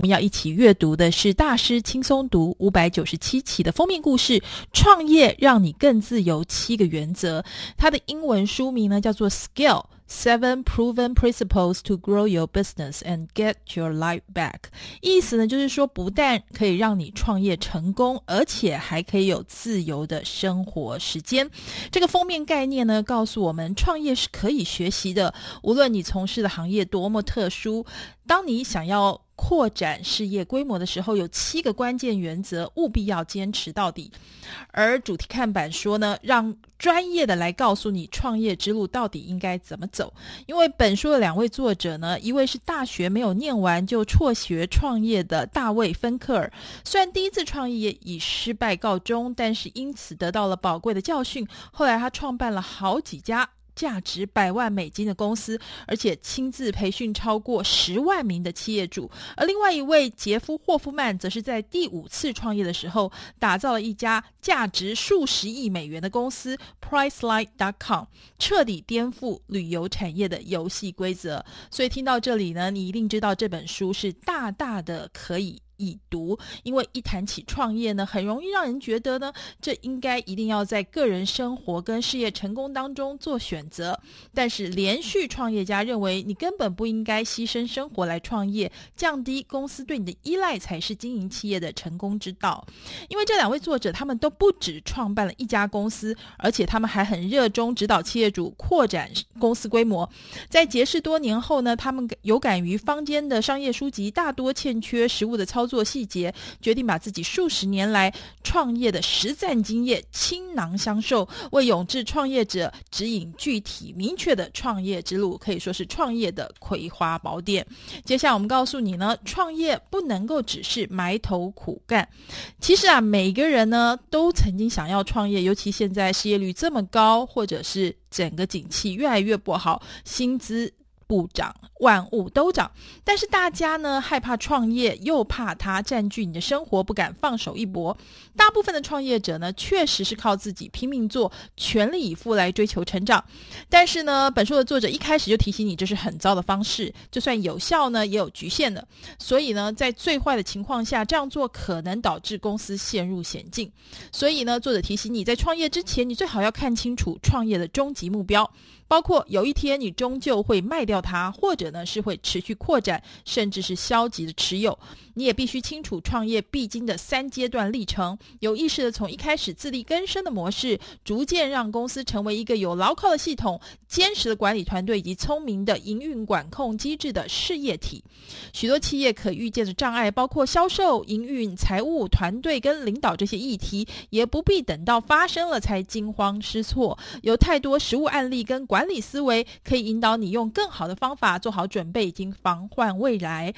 我们要一起阅读的是大师轻松读五百九十七期的封面故事：创业让你更自由七个原则。它的英文书名呢叫做《Scale Seven Proven Principles to Grow Your Business and Get Your Life Back》。意思呢就是说，不但可以让你创业成功，而且还可以有自由的生活时间。这个封面概念呢，告诉我们创业是可以学习的，无论你从事的行业多么特殊。当你想要扩展事业规模的时候，有七个关键原则，务必要坚持到底。而主题看板说呢，让专业的来告诉你创业之路到底应该怎么走。因为本书的两位作者呢，一位是大学没有念完就辍学创业的大卫·芬克尔，虽然第一次创业以失败告终，但是因此得到了宝贵的教训。后来他创办了好几家。价值百万美金的公司，而且亲自培训超过十万名的企业主。而另外一位杰夫·霍夫曼，则是在第五次创业的时候，打造了一家价值数十亿美元的公司 Priceline.com，彻底颠覆旅游产业的游戏规则。所以听到这里呢，你一定知道这本书是大大的可以。已读，因为一谈起创业呢，很容易让人觉得呢，这应该一定要在个人生活跟事业成功当中做选择。但是连续创业家认为，你根本不应该牺牲生活来创业，降低公司对你的依赖才是经营企业的成功之道。因为这两位作者，他们都不止创办了一家公司，而且他们还很热衷指导企业主扩展公司规模。在结识多年后呢，他们有感于坊间的商业书籍大多欠缺实务的操作细节，决定把自己数十年来创业的实战经验倾囊相授，为勇志创业者指引具体明确的创业之路，可以说是创业的葵花宝典。接下来我们告诉你呢，创业不能够只是埋头苦干。其实啊，每个人呢都曾经想要创业，尤其现在失业率这么高，或者是整个景气越来越不好，薪资。不涨，万物都涨，但是大家呢害怕创业，又怕它占据你的生活，不敢放手一搏。大部分的创业者呢，确实是靠自己拼命做，全力以赴来追求成长。但是呢，本书的作者一开始就提醒你，这是很糟的方式，就算有效呢，也有局限的。所以呢，在最坏的情况下，这样做可能导致公司陷入险境。所以呢，作者提醒你在创业之前，你最好要看清楚创业的终极目标。包括有一天你终究会卖掉它，或者呢是会持续扩展，甚至是消极的持有。你也必须清楚创业必经的三阶段历程，有意识的从一开始自力更生的模式，逐渐让公司成为一个有牢靠的系统、坚实的管理团队以及聪明的营运管控机制的事业体。许多企业可预见的障碍，包括销售、营运、财务、团队跟领导这些议题，也不必等到发生了才惊慌失措。有太多实务案例跟管。管理思维可以引导你用更好的方法做好准备，已经防患未来。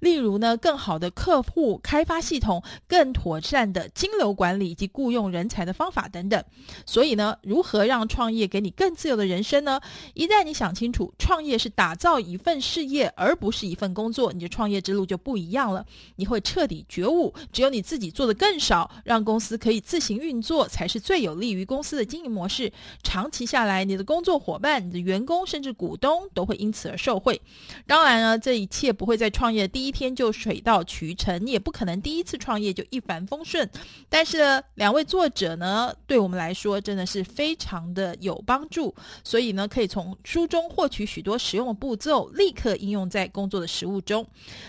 例如呢，更好的客户开发系统、更妥善的金流管理以及雇佣人才的方法等等。所以呢，如何让创业给你更自由的人生呢？一旦你想清楚，创业是打造一份事业，而不是一份工作，你的创业之路就不一样了。你会彻底觉悟，只有你自己做的更少，让公司可以自行运作，才是最有利于公司的经营模式。长期下来，你的工作伙伴。你的员工甚至股东都会因此而受惠。当然呢，这一切不会在创业第一天就水到渠成，你也不可能第一次创业就一帆风顺。但是呢，两位作者呢，对我们来说真的是非常的有帮助，所以呢，可以从书中获取许多实用的步骤，立刻应用在工作的实务中。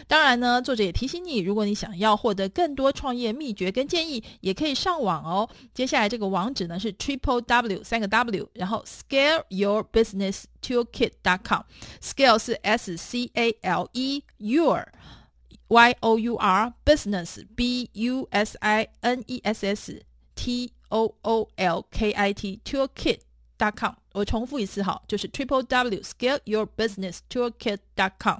当然呢，作者也提醒你，如果你想要获得更多创业秘诀跟建议，也可以上网哦。接下来这个网址呢是 triple w 三个 w，然后 scale your business toolkit dot scale 是 s c a l e your y o u r business b u s i n e s s t o o l k i t toolkit dot com 我重复一次哈，就是 triple w scale your business toolkit dot com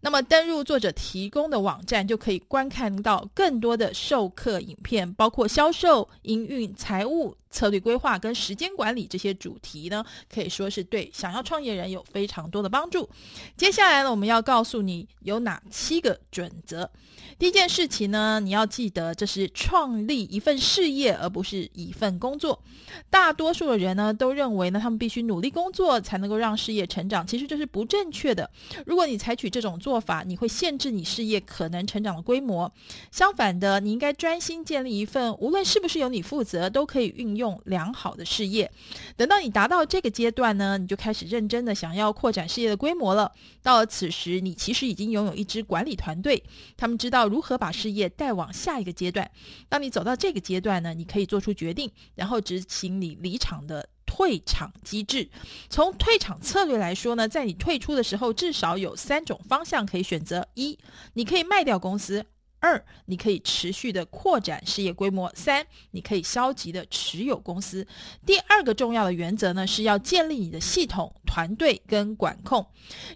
那么登入作者提供的网站，就可以观看到更多的授课影片，包括销售、营运、财务、策略规划跟时间管理这些主题呢，可以说是对想要创业人有非常多的帮助。接下来呢，我们要告诉你有哪七个准则。第一件事情呢，你要记得这是创立一份事业，而不是一份工作。大多数的人呢，都认为呢，他们必须努力工作才能够让事业成长，其实这是不正确的。如果你采取这种做法，你会限制你事业可能成长的规模。相反的，你应该专心建立一份无论是不是由你负责都可以运用良好的事业。等到你达到这个阶段呢，你就开始认真的想要扩展事业的规模了。到了此时，你其实已经拥有一支管理团队，他们知道如何把事业带往下一个阶段。当你走到这个阶段呢，你可以做出决定，然后执行你离场的退场机制。从退场策略来说呢，在你退出的时候，至少有三种方向可以选择：一，你可以卖掉公司。二，你可以持续的扩展事业规模；三，你可以消极的持有公司。第二个重要的原则呢，是要建立你的系统、团队跟管控。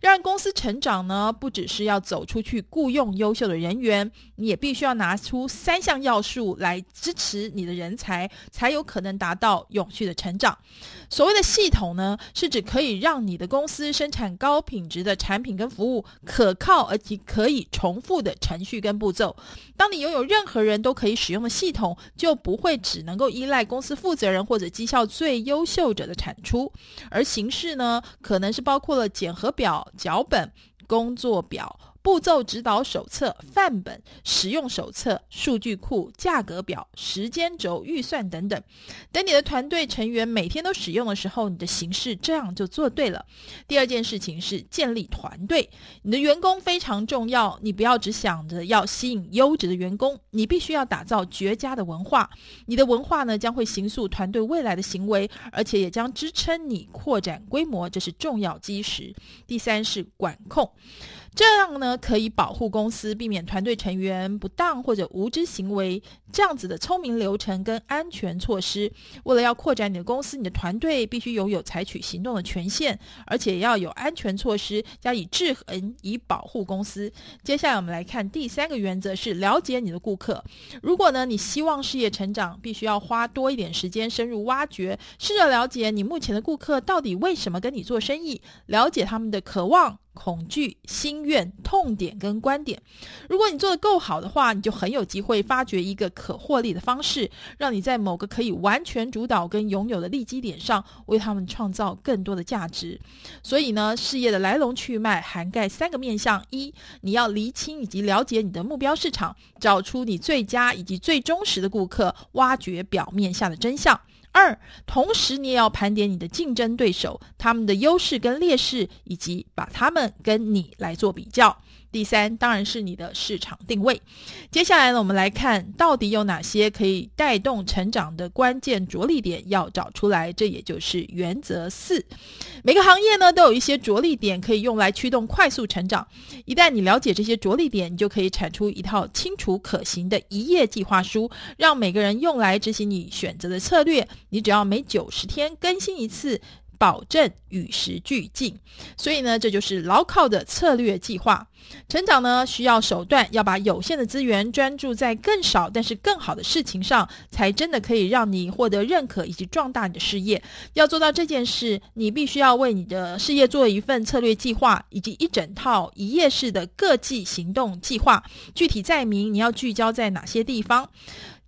让公司成长呢，不只是要走出去雇佣优秀的人员，你也必须要拿出三项要素来支持你的人才，才有可能达到永续的成长。所谓的系统呢，是指可以让你的公司生产高品质的产品跟服务，可靠而且可以重复的程序跟步骤。当你拥有任何人都可以使用的系统，就不会只能够依赖公司负责人或者绩效最优秀者的产出，而形式呢，可能是包括了检核表、脚本、工作表。步骤指导手册、范本、使用手册、数据库、价格表、时间轴、预算等等。等你的团队成员每天都使用的时候，你的形式这样就做对了。第二件事情是建立团队，你的员工非常重要，你不要只想着要吸引优质的员工，你必须要打造绝佳的文化。你的文化呢，将会形塑团队未来的行为，而且也将支撑你扩展规模，这是重要基石。第三是管控。这样呢，可以保护公司，避免团队成员不当或者无知行为。这样子的聪明流程跟安全措施，为了要扩展你的公司，你的团队必须拥有采取行动的权限，而且要有安全措施加以制衡，以保护公司。接下来我们来看第三个原则是了解你的顾客。如果呢，你希望事业成长，必须要花多一点时间深入挖掘，试着了解你目前的顾客到底为什么跟你做生意，了解他们的渴望。恐惧、心愿、痛点跟观点，如果你做得够好的话，你就很有机会发掘一个可获利的方式，让你在某个可以完全主导跟拥有的利基点上，为他们创造更多的价值。所以呢，事业的来龙去脉涵盖三个面向：一，你要厘清以及了解你的目标市场，找出你最佳以及最忠实的顾客，挖掘表面下的真相。二，同时你也要盘点你的竞争对手，他们的优势跟劣势，以及把他们跟你来做比较。第三，当然是你的市场定位。接下来呢，我们来看到底有哪些可以带动成长的关键着力点，要找出来。这也就是原则四。每个行业呢，都有一些着力点可以用来驱动快速成长。一旦你了解这些着力点，你就可以产出一套清楚可行的一页计划书，让每个人用来执行你选择的策略。你只要每九十天更新一次。保证与时俱进，所以呢，这就是牢靠的策略计划。成长呢，需要手段，要把有限的资源专注在更少但是更好的事情上，才真的可以让你获得认可以及壮大你的事业。要做到这件事，你必须要为你的事业做一份策略计划，以及一整套一页式的各季行动计划，具体载明你要聚焦在哪些地方。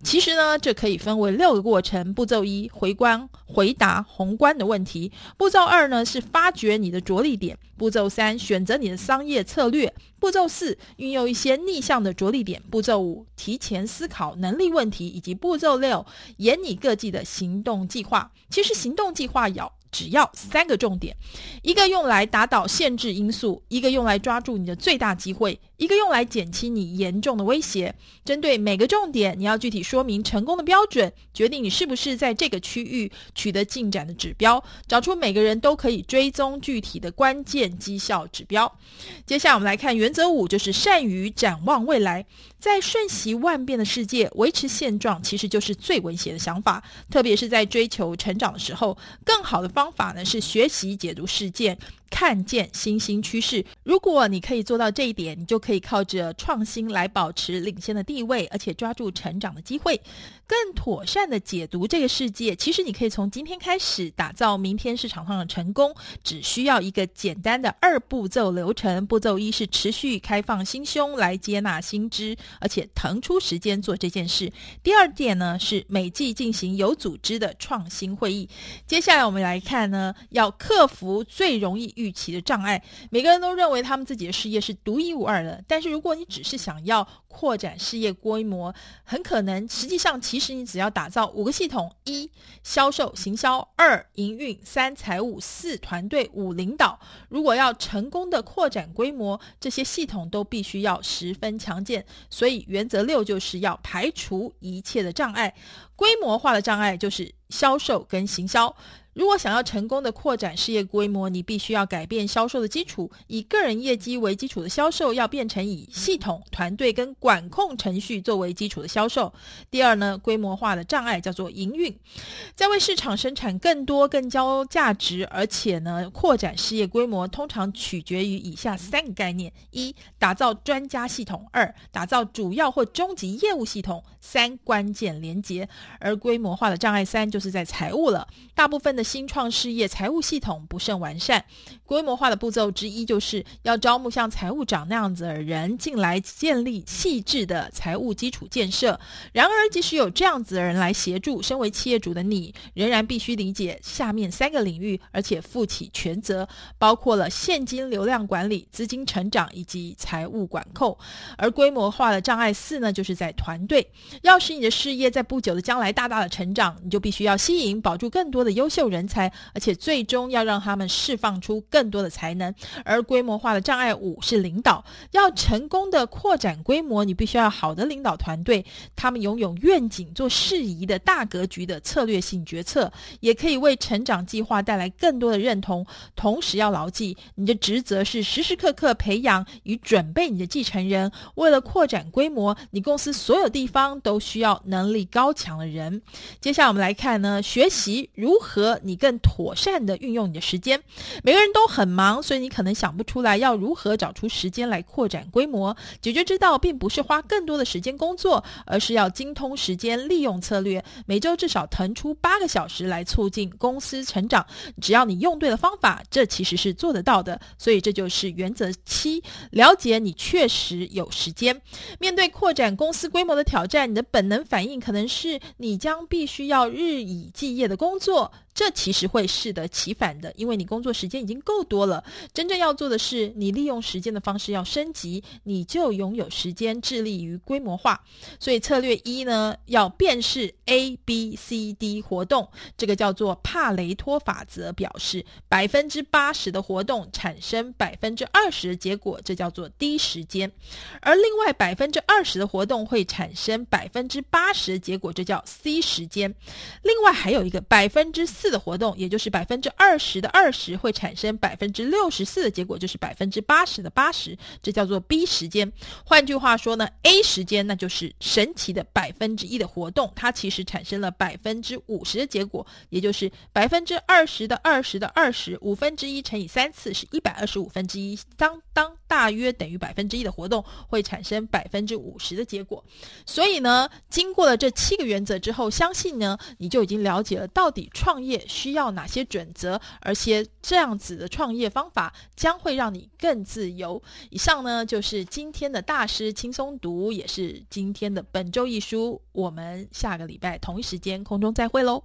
其实呢，这可以分为六个过程。步骤一：回观、回答宏观的问题；步骤二呢是发掘你的着力点；步骤三选择你的商业策略；步骤四运用一些逆向的着力点；步骤五提前思考能力问题；以及步骤六研拟各自的行动计划。其实行动计划有。只要三个重点：一个用来打倒限制因素，一个用来抓住你的最大机会，一个用来减轻你严重的威胁。针对每个重点，你要具体说明成功的标准，决定你是不是在这个区域取得进展的指标，找出每个人都可以追踪具体的关键绩效指标。接下来我们来看原则五，就是善于展望未来。在瞬息万变的世界，维持现状其实就是最危险的想法，特别是在追求成长的时候。更好的方法呢是学习解读事件，看见新兴趋势。如果你可以做到这一点，你就可以靠着创新来保持领先的地位，而且抓住成长的机会，更妥善的解读这个世界。其实你可以从今天开始打造明天市场上的成功，只需要一个简单的二步骤流程。步骤一是持续开放心胸来接纳新知，而且腾出时间做这件事。第二点呢是每季进行有组织的创新会议。接下来我们来看呢，要克服最容易预期的障碍。每个人都认为他们自己的事业是独一无二的，但是如果你只是想要扩展事业规模，很可能实际上其实你只要打造五个系统：一、销售行销；二、营运；三、财务；四、团队；五、领导。如果要成功的扩展规模，这些系统都必须要十分强健。所以原则六就是要排除一切的障碍，规模化的障碍就是销售跟行销。如果想要成功的扩展事业规模，你必须要改变销售的基础，以个人业绩为基础的销售要变成以系统、团队跟管控程序作为基础的销售。第二呢，规模化的障碍叫做营运，在为市场生产更多、更交价值，而且呢，扩展事业规模通常取决于以下三个概念：一、打造专家系统；二、打造主要或终极业务系统；三、关键连接。而规模化的障碍三就就是在财务了，大部分的。新创事业财务系统不甚完善，规模化的步骤之一就是要招募像财务长那样子的人进来，建立细致的财务基础建设。然而，即使有这样子的人来协助，身为企业主的你仍然必须理解下面三个领域，而且负起全责，包括了现金流量管理、资金成长以及财务管控。而规模化的障碍四呢，就是在团队。要使你的事业在不久的将来大大的成长，你就必须要要吸引、保住更多的优秀人。才，而且最终要让他们释放出更多的才能。而规模化的障碍五是领导，要成功的扩展规模，你必须要好的领导团队，他们拥有愿景、做适宜的大格局的策略性决策，也可以为成长计划带来更多的认同。同时要牢记，你的职责是时时刻刻培养与准备你的继承人。为了扩展规模，你公司所有地方都需要能力高强的人。接下来我们来看呢，学习如何。你更妥善地运用你的时间。每个人都很忙，所以你可能想不出来要如何找出时间来扩展规模。解决之道并不是花更多的时间工作，而是要精通时间利用策略，每周至少腾出八个小时来促进公司成长。只要你用对了方法，这其实是做得到的。所以这就是原则七：了解你确实有时间。面对扩展公司规模的挑战，你的本能反应可能是你将必须要日以继业的工作。这其实会适得其反的，因为你工作时间已经够多了。真正要做的是，你利用时间的方式要升级，你就拥有时间致力于规模化。所以策略一呢，要辨识 A、B、C、D 活动，这个叫做帕雷托法则，表示百分之八十的活动产生百分之二十的结果，这叫做低时间。而另外百分之二十的活动会产生百分之八十的结果，这叫 C 时间。另外还有一个百分之四。的活动，也就是百分之二十的二十会产生百分之六十四的结果，就是百分之八十的八十，这叫做 B 时间。换句话说呢，A 时间那就是神奇的百分之一的活动，它其实产生了百分之五十的结果，也就是百分之二十的二十的二十，五分之一乘以三次是一百二十五分之一，当当大约等于百分之一的活动会产生百分之五十的结果。所以呢，经过了这七个原则之后，相信呢你就已经了解了到底创业需要哪些准则？而且这样子的创业方法将会让你更自由。以上呢就是今天的大师轻松读，也是今天的本周一书。我们下个礼拜同一时间空中再会喽。